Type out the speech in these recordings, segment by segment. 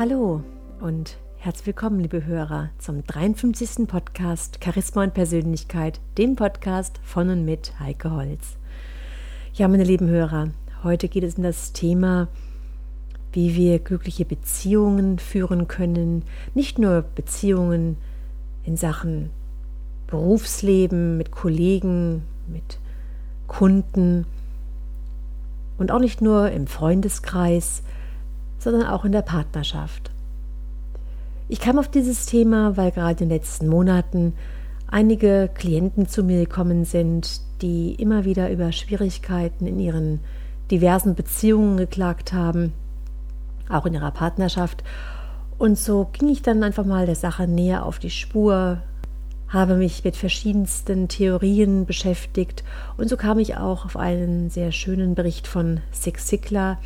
Hallo und herzlich willkommen, liebe Hörer, zum 53. Podcast Charisma und Persönlichkeit, dem Podcast von und mit Heike Holz. Ja, meine lieben Hörer, heute geht es um das Thema, wie wir glückliche Beziehungen führen können, nicht nur Beziehungen in Sachen Berufsleben, mit Kollegen, mit Kunden und auch nicht nur im Freundeskreis, sondern auch in der Partnerschaft. Ich kam auf dieses Thema, weil gerade in den letzten Monaten einige Klienten zu mir gekommen sind, die immer wieder über Schwierigkeiten in ihren diversen Beziehungen geklagt haben, auch in ihrer Partnerschaft. Und so ging ich dann einfach mal der Sache näher auf die Spur, habe mich mit verschiedensten Theorien beschäftigt und so kam ich auch auf einen sehr schönen Bericht von Zig Ziglar,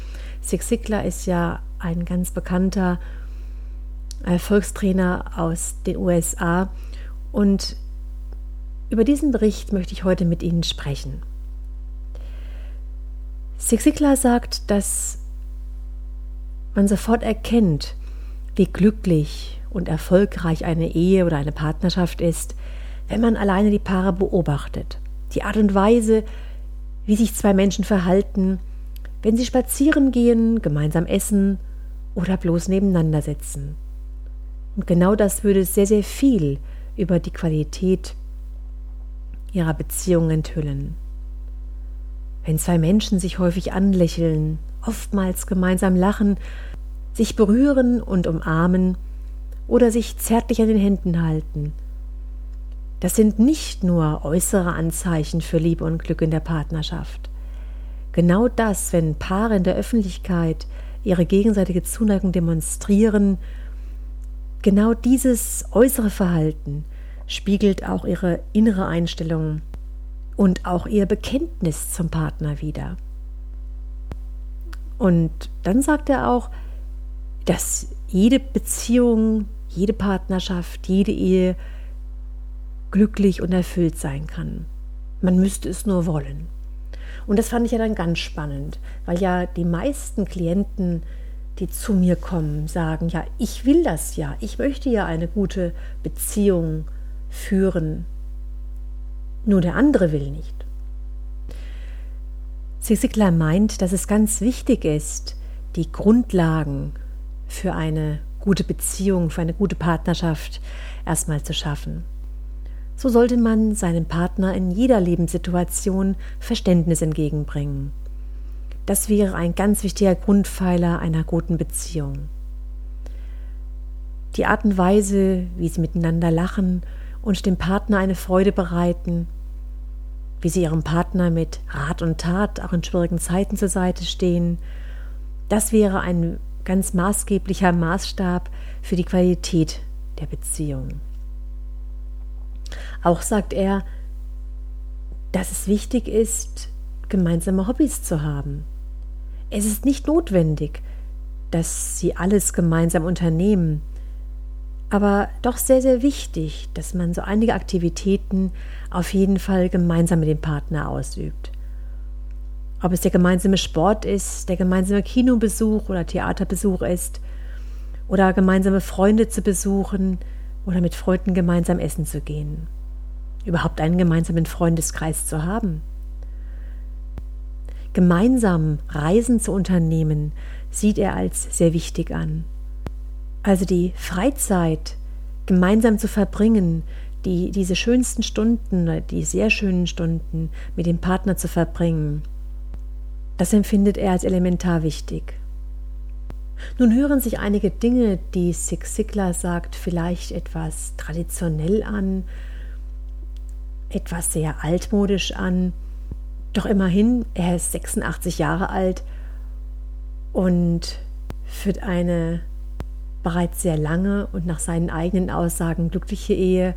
Zig Ziglar ist ja ein ganz bekannter Erfolgstrainer aus den USA und über diesen Bericht möchte ich heute mit Ihnen sprechen. Zig Ziglar sagt, dass man sofort erkennt, wie glücklich und erfolgreich eine Ehe oder eine Partnerschaft ist, wenn man alleine die Paare beobachtet. Die Art und Weise, wie sich zwei Menschen verhalten, wenn sie spazieren gehen, gemeinsam essen oder bloß nebeneinander sitzen. Und genau das würde sehr, sehr viel über die Qualität ihrer Beziehung enthüllen. Wenn zwei Menschen sich häufig anlächeln, oftmals gemeinsam lachen, sich berühren und umarmen oder sich zärtlich an den Händen halten, das sind nicht nur äußere Anzeichen für Liebe und Glück in der Partnerschaft. Genau das, wenn Paare in der Öffentlichkeit ihre gegenseitige Zuneigung demonstrieren, genau dieses äußere Verhalten spiegelt auch ihre innere Einstellung und auch ihr Bekenntnis zum Partner wider. Und dann sagt er auch, dass jede Beziehung, jede Partnerschaft, jede Ehe glücklich und erfüllt sein kann. Man müsste es nur wollen. Und das fand ich ja dann ganz spannend, weil ja die meisten Klienten, die zu mir kommen, sagen, ja, ich will das ja, ich möchte ja eine gute Beziehung führen. Nur der andere will nicht. Zig meint, dass es ganz wichtig ist, die Grundlagen für eine gute Beziehung, für eine gute Partnerschaft erstmal zu schaffen so sollte man seinem Partner in jeder Lebenssituation Verständnis entgegenbringen. Das wäre ein ganz wichtiger Grundpfeiler einer guten Beziehung. Die Art und Weise, wie sie miteinander lachen und dem Partner eine Freude bereiten, wie sie ihrem Partner mit Rat und Tat auch in schwierigen Zeiten zur Seite stehen, das wäre ein ganz maßgeblicher Maßstab für die Qualität der Beziehung. Auch sagt er, dass es wichtig ist, gemeinsame Hobbys zu haben. Es ist nicht notwendig, dass sie alles gemeinsam unternehmen, aber doch sehr, sehr wichtig, dass man so einige Aktivitäten auf jeden Fall gemeinsam mit dem Partner ausübt. Ob es der gemeinsame Sport ist, der gemeinsame Kinobesuch oder Theaterbesuch ist, oder gemeinsame Freunde zu besuchen oder mit Freunden gemeinsam essen zu gehen überhaupt einen gemeinsamen Freundeskreis zu haben. Gemeinsam Reisen zu unternehmen, sieht er als sehr wichtig an. Also die Freizeit gemeinsam zu verbringen, die, diese schönsten Stunden, die sehr schönen Stunden mit dem Partner zu verbringen, das empfindet er als elementar wichtig. Nun hören sich einige Dinge, die Sig Sigler sagt, vielleicht etwas traditionell an, etwas sehr altmodisch an. Doch immerhin, er ist 86 Jahre alt und führt eine bereits sehr lange und nach seinen eigenen Aussagen glückliche Ehe.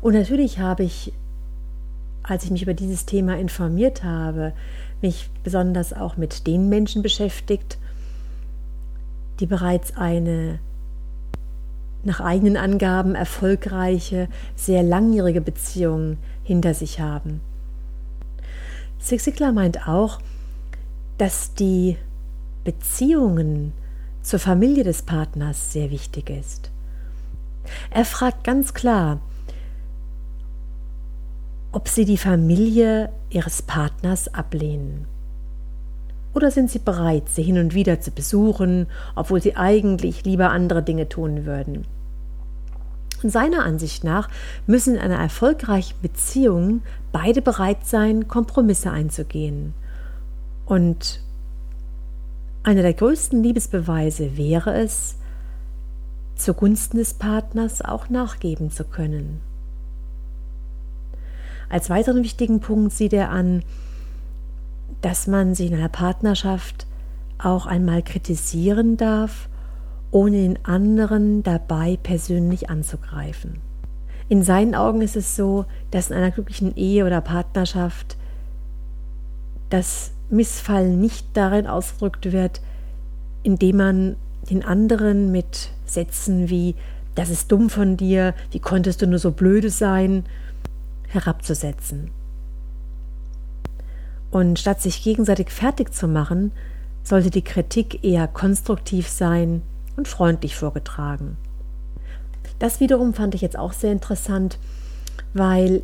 Und natürlich habe ich, als ich mich über dieses Thema informiert habe, mich besonders auch mit den Menschen beschäftigt, die bereits eine nach eigenen Angaben erfolgreiche, sehr langjährige Beziehungen hinter sich haben. Zig meint auch, dass die Beziehungen zur Familie des Partners sehr wichtig ist. Er fragt ganz klar, ob sie die Familie ihres Partners ablehnen. Oder sind sie bereit, sie hin und wieder zu besuchen, obwohl sie eigentlich lieber andere Dinge tun würden? Seiner Ansicht nach müssen in einer erfolgreichen Beziehung beide bereit sein, Kompromisse einzugehen. Und einer der größten Liebesbeweise wäre es, zugunsten des Partners auch nachgeben zu können. Als weiteren wichtigen Punkt sieht er an, dass man sich in einer Partnerschaft auch einmal kritisieren darf, ohne den anderen dabei persönlich anzugreifen. In seinen Augen ist es so, dass in einer glücklichen Ehe oder Partnerschaft das Missfallen nicht darin ausgedrückt wird, indem man den anderen mit Sätzen wie das ist dumm von dir, wie konntest du nur so blöde sein, herabzusetzen. Und statt sich gegenseitig fertig zu machen, sollte die Kritik eher konstruktiv sein und freundlich vorgetragen. Das wiederum fand ich jetzt auch sehr interessant, weil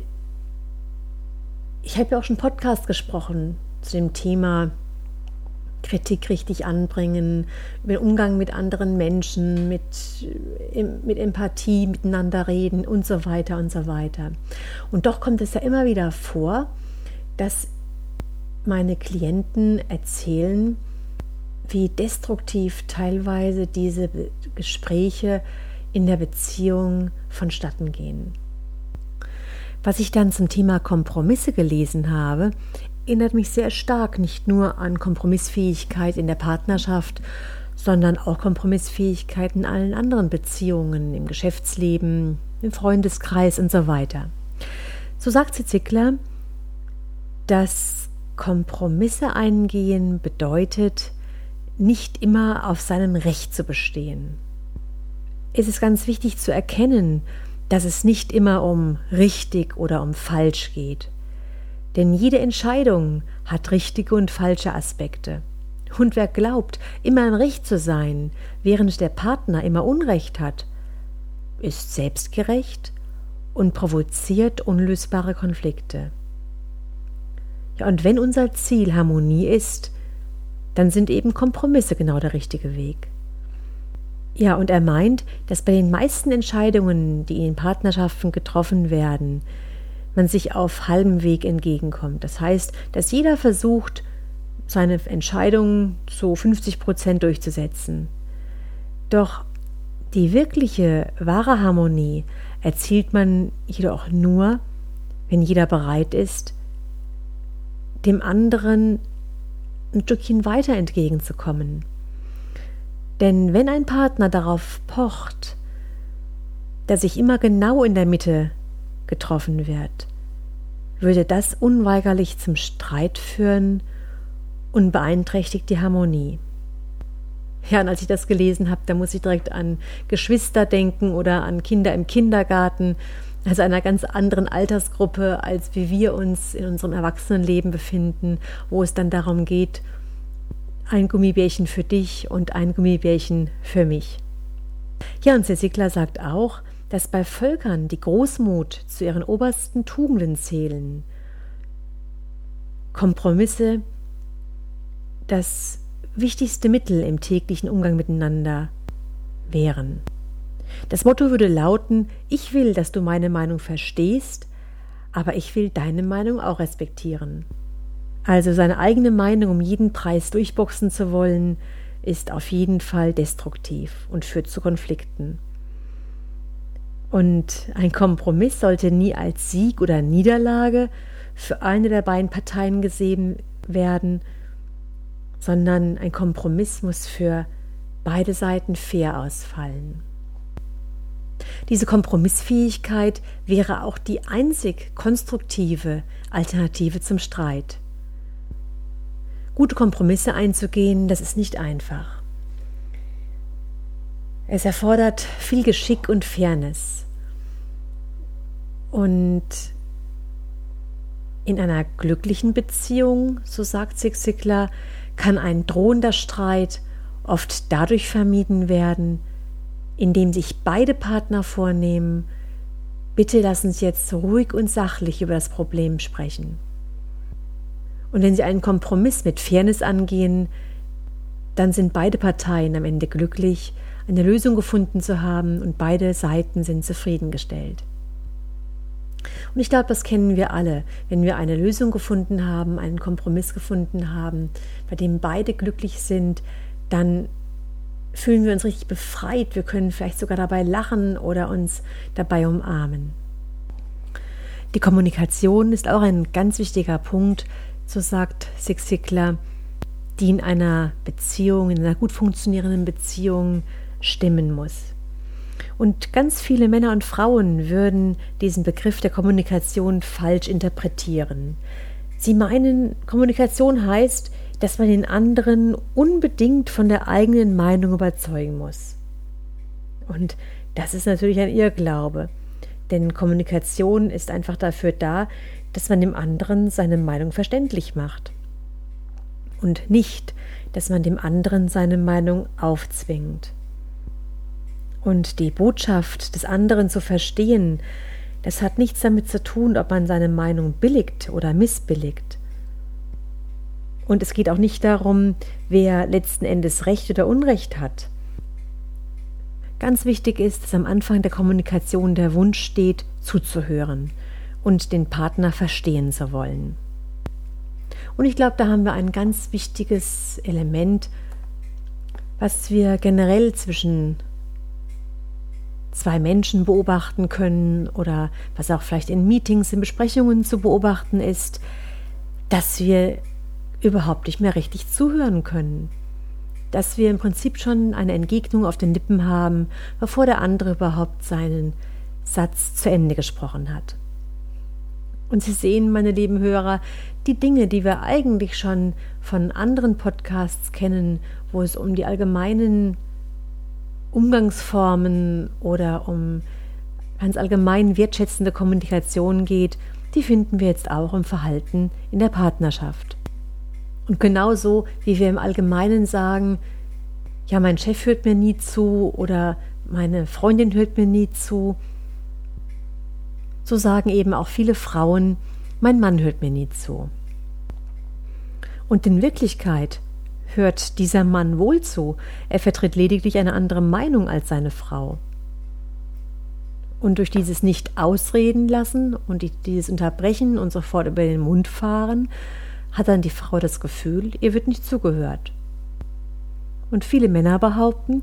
ich habe ja auch schon Podcast gesprochen zu dem Thema Kritik richtig anbringen, über den Umgang mit anderen Menschen, mit, mit Empathie miteinander reden und so weiter und so weiter. Und doch kommt es ja immer wieder vor, dass meine Klienten erzählen, wie destruktiv teilweise diese Gespräche in der Beziehung vonstatten gehen. Was ich dann zum Thema Kompromisse gelesen habe, erinnert mich sehr stark nicht nur an Kompromissfähigkeit in der Partnerschaft, sondern auch Kompromissfähigkeit in allen anderen Beziehungen, im Geschäftsleben, im Freundeskreis und so weiter. So sagt sie Zickler, dass Kompromisse eingehen bedeutet, nicht immer auf seinem Recht zu bestehen. Es ist ganz wichtig zu erkennen, dass es nicht immer um richtig oder um falsch geht. Denn jede Entscheidung hat richtige und falsche Aspekte. Und wer glaubt, immer im Recht zu sein, während der Partner immer Unrecht hat, ist selbstgerecht und provoziert unlösbare Konflikte. Ja, und wenn unser Ziel Harmonie ist, dann sind eben Kompromisse genau der richtige Weg. Ja, und er meint, dass bei den meisten Entscheidungen, die in Partnerschaften getroffen werden, man sich auf halbem Weg entgegenkommt. Das heißt, dass jeder versucht, seine Entscheidungen zu 50 Prozent durchzusetzen. Doch die wirkliche, wahre Harmonie erzielt man jedoch nur, wenn jeder bereit ist, dem anderen ein Stückchen weiter entgegenzukommen. Denn wenn ein Partner darauf pocht, dass sich immer genau in der Mitte getroffen wird, würde das unweigerlich zum Streit führen und beeinträchtigt die Harmonie. Ja, und als ich das gelesen habe, da muss ich direkt an Geschwister denken oder an Kinder im Kindergarten, also einer ganz anderen Altersgruppe, als wie wir uns in unserem Erwachsenenleben befinden, wo es dann darum geht, ein Gummibärchen für dich und ein Gummibärchen für mich. Ja, und Cecikla sagt auch, dass bei Völkern, die Großmut zu ihren obersten Tugenden zählen, Kompromisse das wichtigste Mittel im täglichen Umgang miteinander wären. Das Motto würde lauten, ich will, dass du meine Meinung verstehst, aber ich will deine Meinung auch respektieren. Also seine eigene Meinung um jeden Preis durchboxen zu wollen, ist auf jeden Fall destruktiv und führt zu Konflikten. Und ein Kompromiss sollte nie als Sieg oder Niederlage für eine der beiden Parteien gesehen werden, sondern ein Kompromiss muss für beide Seiten fair ausfallen. Diese Kompromissfähigkeit wäre auch die einzig konstruktive Alternative zum Streit. Gute Kompromisse einzugehen, das ist nicht einfach. Es erfordert viel Geschick und Fairness. Und in einer glücklichen Beziehung, so sagt Zig Ziglar, kann ein drohender Streit oft dadurch vermieden werden, indem sich beide Partner vornehmen, bitte lass uns jetzt ruhig und sachlich über das Problem sprechen. Und wenn sie einen Kompromiss mit Fairness angehen, dann sind beide Parteien am Ende glücklich, eine Lösung gefunden zu haben und beide Seiten sind zufriedengestellt. Und ich glaube, das kennen wir alle, wenn wir eine Lösung gefunden haben, einen Kompromiss gefunden haben, bei dem beide glücklich sind, dann fühlen wir uns richtig befreit. Wir können vielleicht sogar dabei lachen oder uns dabei umarmen. Die Kommunikation ist auch ein ganz wichtiger Punkt, so sagt Six Sigler, die in einer Beziehung, in einer gut funktionierenden Beziehung stimmen muss. Und ganz viele Männer und Frauen würden diesen Begriff der Kommunikation falsch interpretieren. Sie meinen, Kommunikation heißt, dass man den anderen unbedingt von der eigenen Meinung überzeugen muss. Und das ist natürlich ein Irrglaube, denn Kommunikation ist einfach dafür da, dass man dem anderen seine Meinung verständlich macht. Und nicht, dass man dem anderen seine Meinung aufzwingt. Und die Botschaft des anderen zu verstehen, das hat nichts damit zu tun, ob man seine Meinung billigt oder missbilligt. Und es geht auch nicht darum, wer letzten Endes Recht oder Unrecht hat. Ganz wichtig ist, dass am Anfang der Kommunikation der Wunsch steht, zuzuhören und den Partner verstehen zu wollen. Und ich glaube, da haben wir ein ganz wichtiges Element, was wir generell zwischen zwei Menschen beobachten können oder was auch vielleicht in Meetings, in Besprechungen zu beobachten ist, dass wir überhaupt nicht mehr richtig zuhören können. Dass wir im Prinzip schon eine Entgegnung auf den Lippen haben, bevor der andere überhaupt seinen Satz zu Ende gesprochen hat. Und Sie sehen, meine lieben Hörer, die Dinge, die wir eigentlich schon von anderen Podcasts kennen, wo es um die allgemeinen Umgangsformen oder um ganz allgemein wertschätzende Kommunikation geht, die finden wir jetzt auch im Verhalten in der Partnerschaft. Und genauso wie wir im Allgemeinen sagen, ja, mein Chef hört mir nie zu oder meine Freundin hört mir nie zu, so sagen eben auch viele Frauen, mein Mann hört mir nie zu. Und in Wirklichkeit hört dieser Mann wohl zu, er vertritt lediglich eine andere Meinung als seine Frau. Und durch dieses nicht ausreden lassen und dieses Unterbrechen und sofort über den Mund fahren, hat dann die Frau das Gefühl, ihr wird nicht zugehört. Und viele Männer behaupten,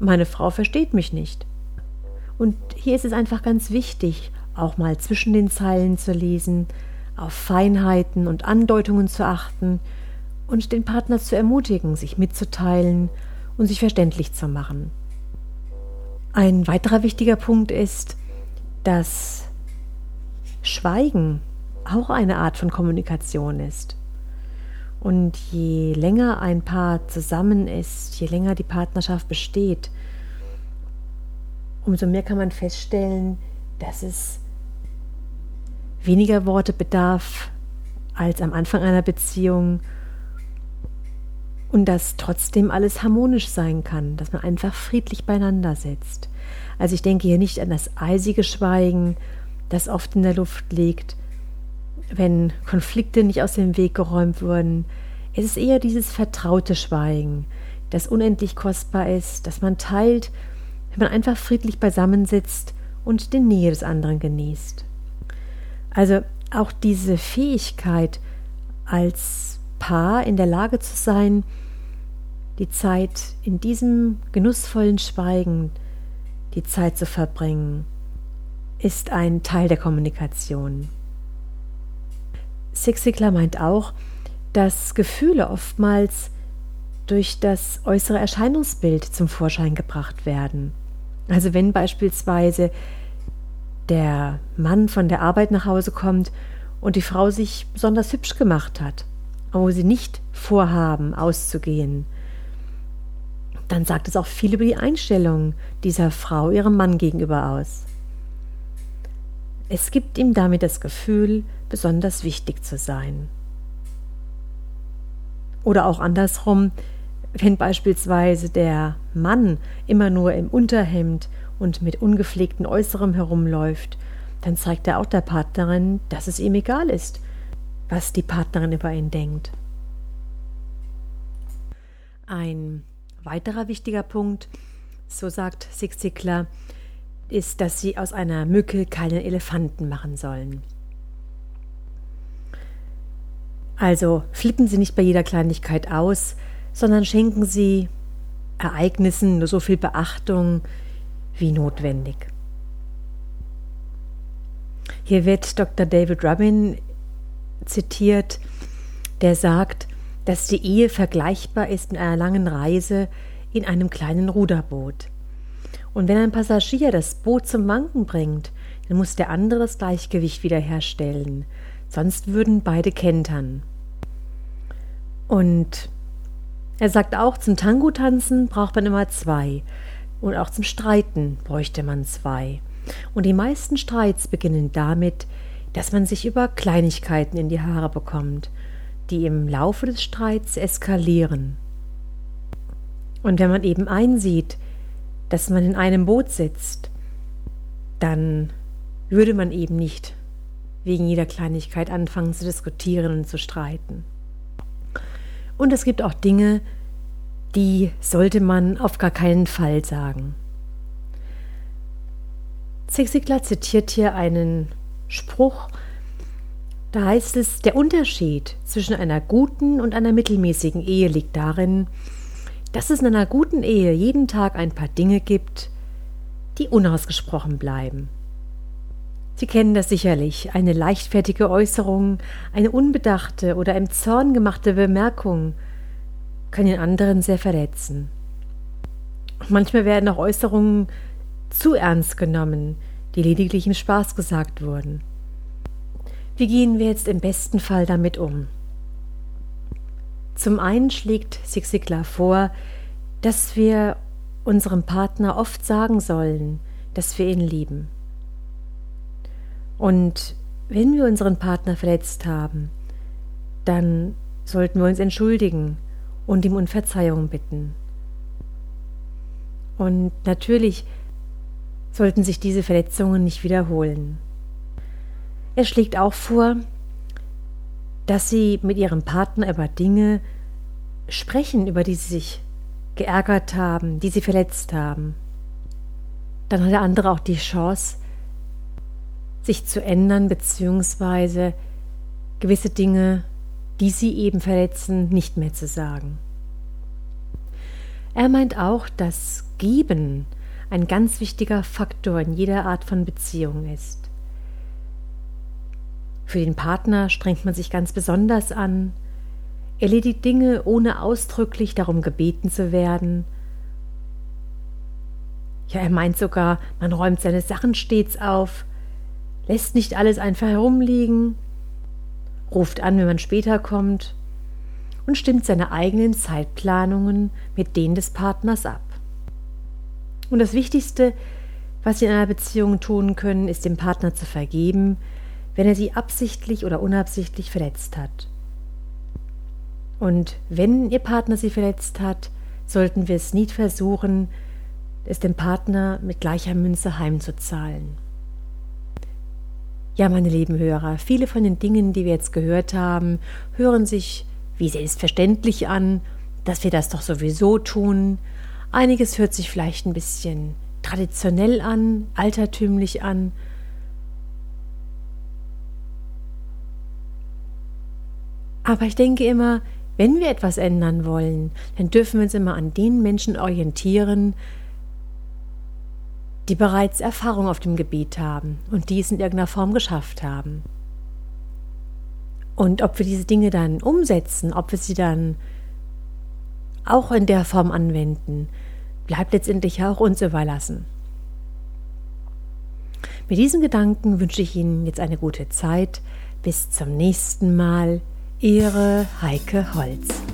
meine Frau versteht mich nicht. Und hier ist es einfach ganz wichtig, auch mal zwischen den Zeilen zu lesen, auf Feinheiten und Andeutungen zu achten und den Partner zu ermutigen, sich mitzuteilen und sich verständlich zu machen. Ein weiterer wichtiger Punkt ist, dass Schweigen auch eine Art von Kommunikation ist. Und je länger ein Paar zusammen ist, je länger die Partnerschaft besteht, umso mehr kann man feststellen, dass es weniger Worte bedarf als am Anfang einer Beziehung und dass trotzdem alles harmonisch sein kann, dass man einfach friedlich beieinander sitzt. Also ich denke hier nicht an das eisige Schweigen, das oft in der Luft liegt, wenn Konflikte nicht aus dem Weg geräumt wurden. Es ist eher dieses vertraute Schweigen, das unendlich kostbar ist, das man teilt, wenn man einfach friedlich beisammensitzt und die Nähe des anderen genießt. Also auch diese Fähigkeit, als Paar in der Lage zu sein, die Zeit in diesem genussvollen Schweigen, die Zeit zu verbringen, ist ein Teil der Kommunikation. Sixigler meint auch, dass Gefühle oftmals durch das äußere Erscheinungsbild zum Vorschein gebracht werden. Also wenn beispielsweise der Mann von der Arbeit nach Hause kommt und die Frau sich besonders hübsch gemacht hat, wo sie nicht vorhaben, auszugehen, dann sagt es auch viel über die Einstellung dieser Frau ihrem Mann gegenüber aus. Es gibt ihm damit das Gefühl, besonders wichtig zu sein. Oder auch andersrum, Wenn beispielsweise der Mann immer nur im Unterhemd und mit ungepflegtem Äußerem herumläuft, dann zeigt er auch der Partnerin, dass es ihm egal ist, was die Partnerin über ihn denkt. Ein weiterer wichtiger Punkt, so sagt Sig Ziglar, ist, dass sie aus einer Mücke keinen Elefanten machen sollen. Also flippen Sie nicht bei jeder Kleinigkeit aus, sondern schenken Sie Ereignissen nur so viel Beachtung wie notwendig. Hier wird Dr. David Rubin zitiert, der sagt, dass die Ehe vergleichbar ist mit einer langen Reise in einem kleinen Ruderboot. Und wenn ein Passagier das Boot zum Wanken bringt, dann muss der andere das Gleichgewicht wiederherstellen, sonst würden beide kentern. Und er sagt auch, zum Tango-Tanzen braucht man immer zwei. Und auch zum Streiten bräuchte man zwei. Und die meisten Streits beginnen damit, dass man sich über Kleinigkeiten in die Haare bekommt, die im Laufe des Streits eskalieren. Und wenn man eben einsieht, dass man in einem Boot sitzt, dann würde man eben nicht wegen jeder Kleinigkeit anfangen zu diskutieren und zu streiten. Und es gibt auch Dinge, die sollte man auf gar keinen Fall sagen. Zig zitiert hier einen Spruch, da heißt es, der Unterschied zwischen einer guten und einer mittelmäßigen Ehe liegt darin, dass es in einer guten Ehe jeden Tag ein paar Dinge gibt, die unausgesprochen bleiben. Sie kennen das sicherlich, eine leichtfertige Äußerung, eine unbedachte oder im Zorn gemachte Bemerkung kann den anderen sehr verletzen. Manchmal werden auch Äußerungen zu ernst genommen, die lediglich im Spaß gesagt wurden. Wie gehen wir jetzt im besten Fall damit um? Zum einen schlägt Sig Ziglar vor, dass wir unserem Partner oft sagen sollen, dass wir ihn lieben. Und wenn wir unseren Partner verletzt haben, dann sollten wir uns entschuldigen und ihm um Verzeihung bitten. Und natürlich sollten sich diese Verletzungen nicht wiederholen. Er schlägt auch vor, dass sie mit ihrem Partner über Dinge sprechen, über die sie sich geärgert haben, die sie verletzt haben. Dann hat der andere auch die Chance, sich zu ändern, beziehungsweise gewisse Dinge, die sie eben verletzen, nicht mehr zu sagen. Er meint auch, dass Geben ein ganz wichtiger Faktor in jeder Art von Beziehung ist. Für den Partner strengt man sich ganz besonders an, erledigt Dinge, ohne ausdrücklich darum gebeten zu werden. Ja, er meint sogar, man räumt seine Sachen stets auf, lässt nicht alles einfach herumliegen, ruft an, wenn man später kommt und stimmt seine eigenen Zeitplanungen mit denen des Partners ab. Und das Wichtigste, was Sie in einer Beziehung tun können, ist dem Partner zu vergeben, wenn er sie absichtlich oder unabsichtlich verletzt hat. Und wenn Ihr Partner sie verletzt hat, sollten wir es nie versuchen, es dem Partner mit gleicher Münze heimzuzahlen. Ja, meine lieben Hörer, viele von den Dingen, die wir jetzt gehört haben, hören sich wie selbstverständlich an, dass wir das doch sowieso tun. Einiges hört sich vielleicht ein bisschen traditionell an, altertümlich an. Aber ich denke immer, wenn wir etwas ändern wollen, dann dürfen wir uns immer an den Menschen orientieren, die bereits Erfahrung auf dem Gebiet haben und dies in irgendeiner Form geschafft haben. Und ob wir diese Dinge dann umsetzen, ob wir sie dann auch in der Form anwenden, bleibt letztendlich auch uns überlassen. Mit diesen Gedanken wünsche ich Ihnen jetzt eine gute Zeit. Bis zum nächsten Mal. Ihre Heike Holz.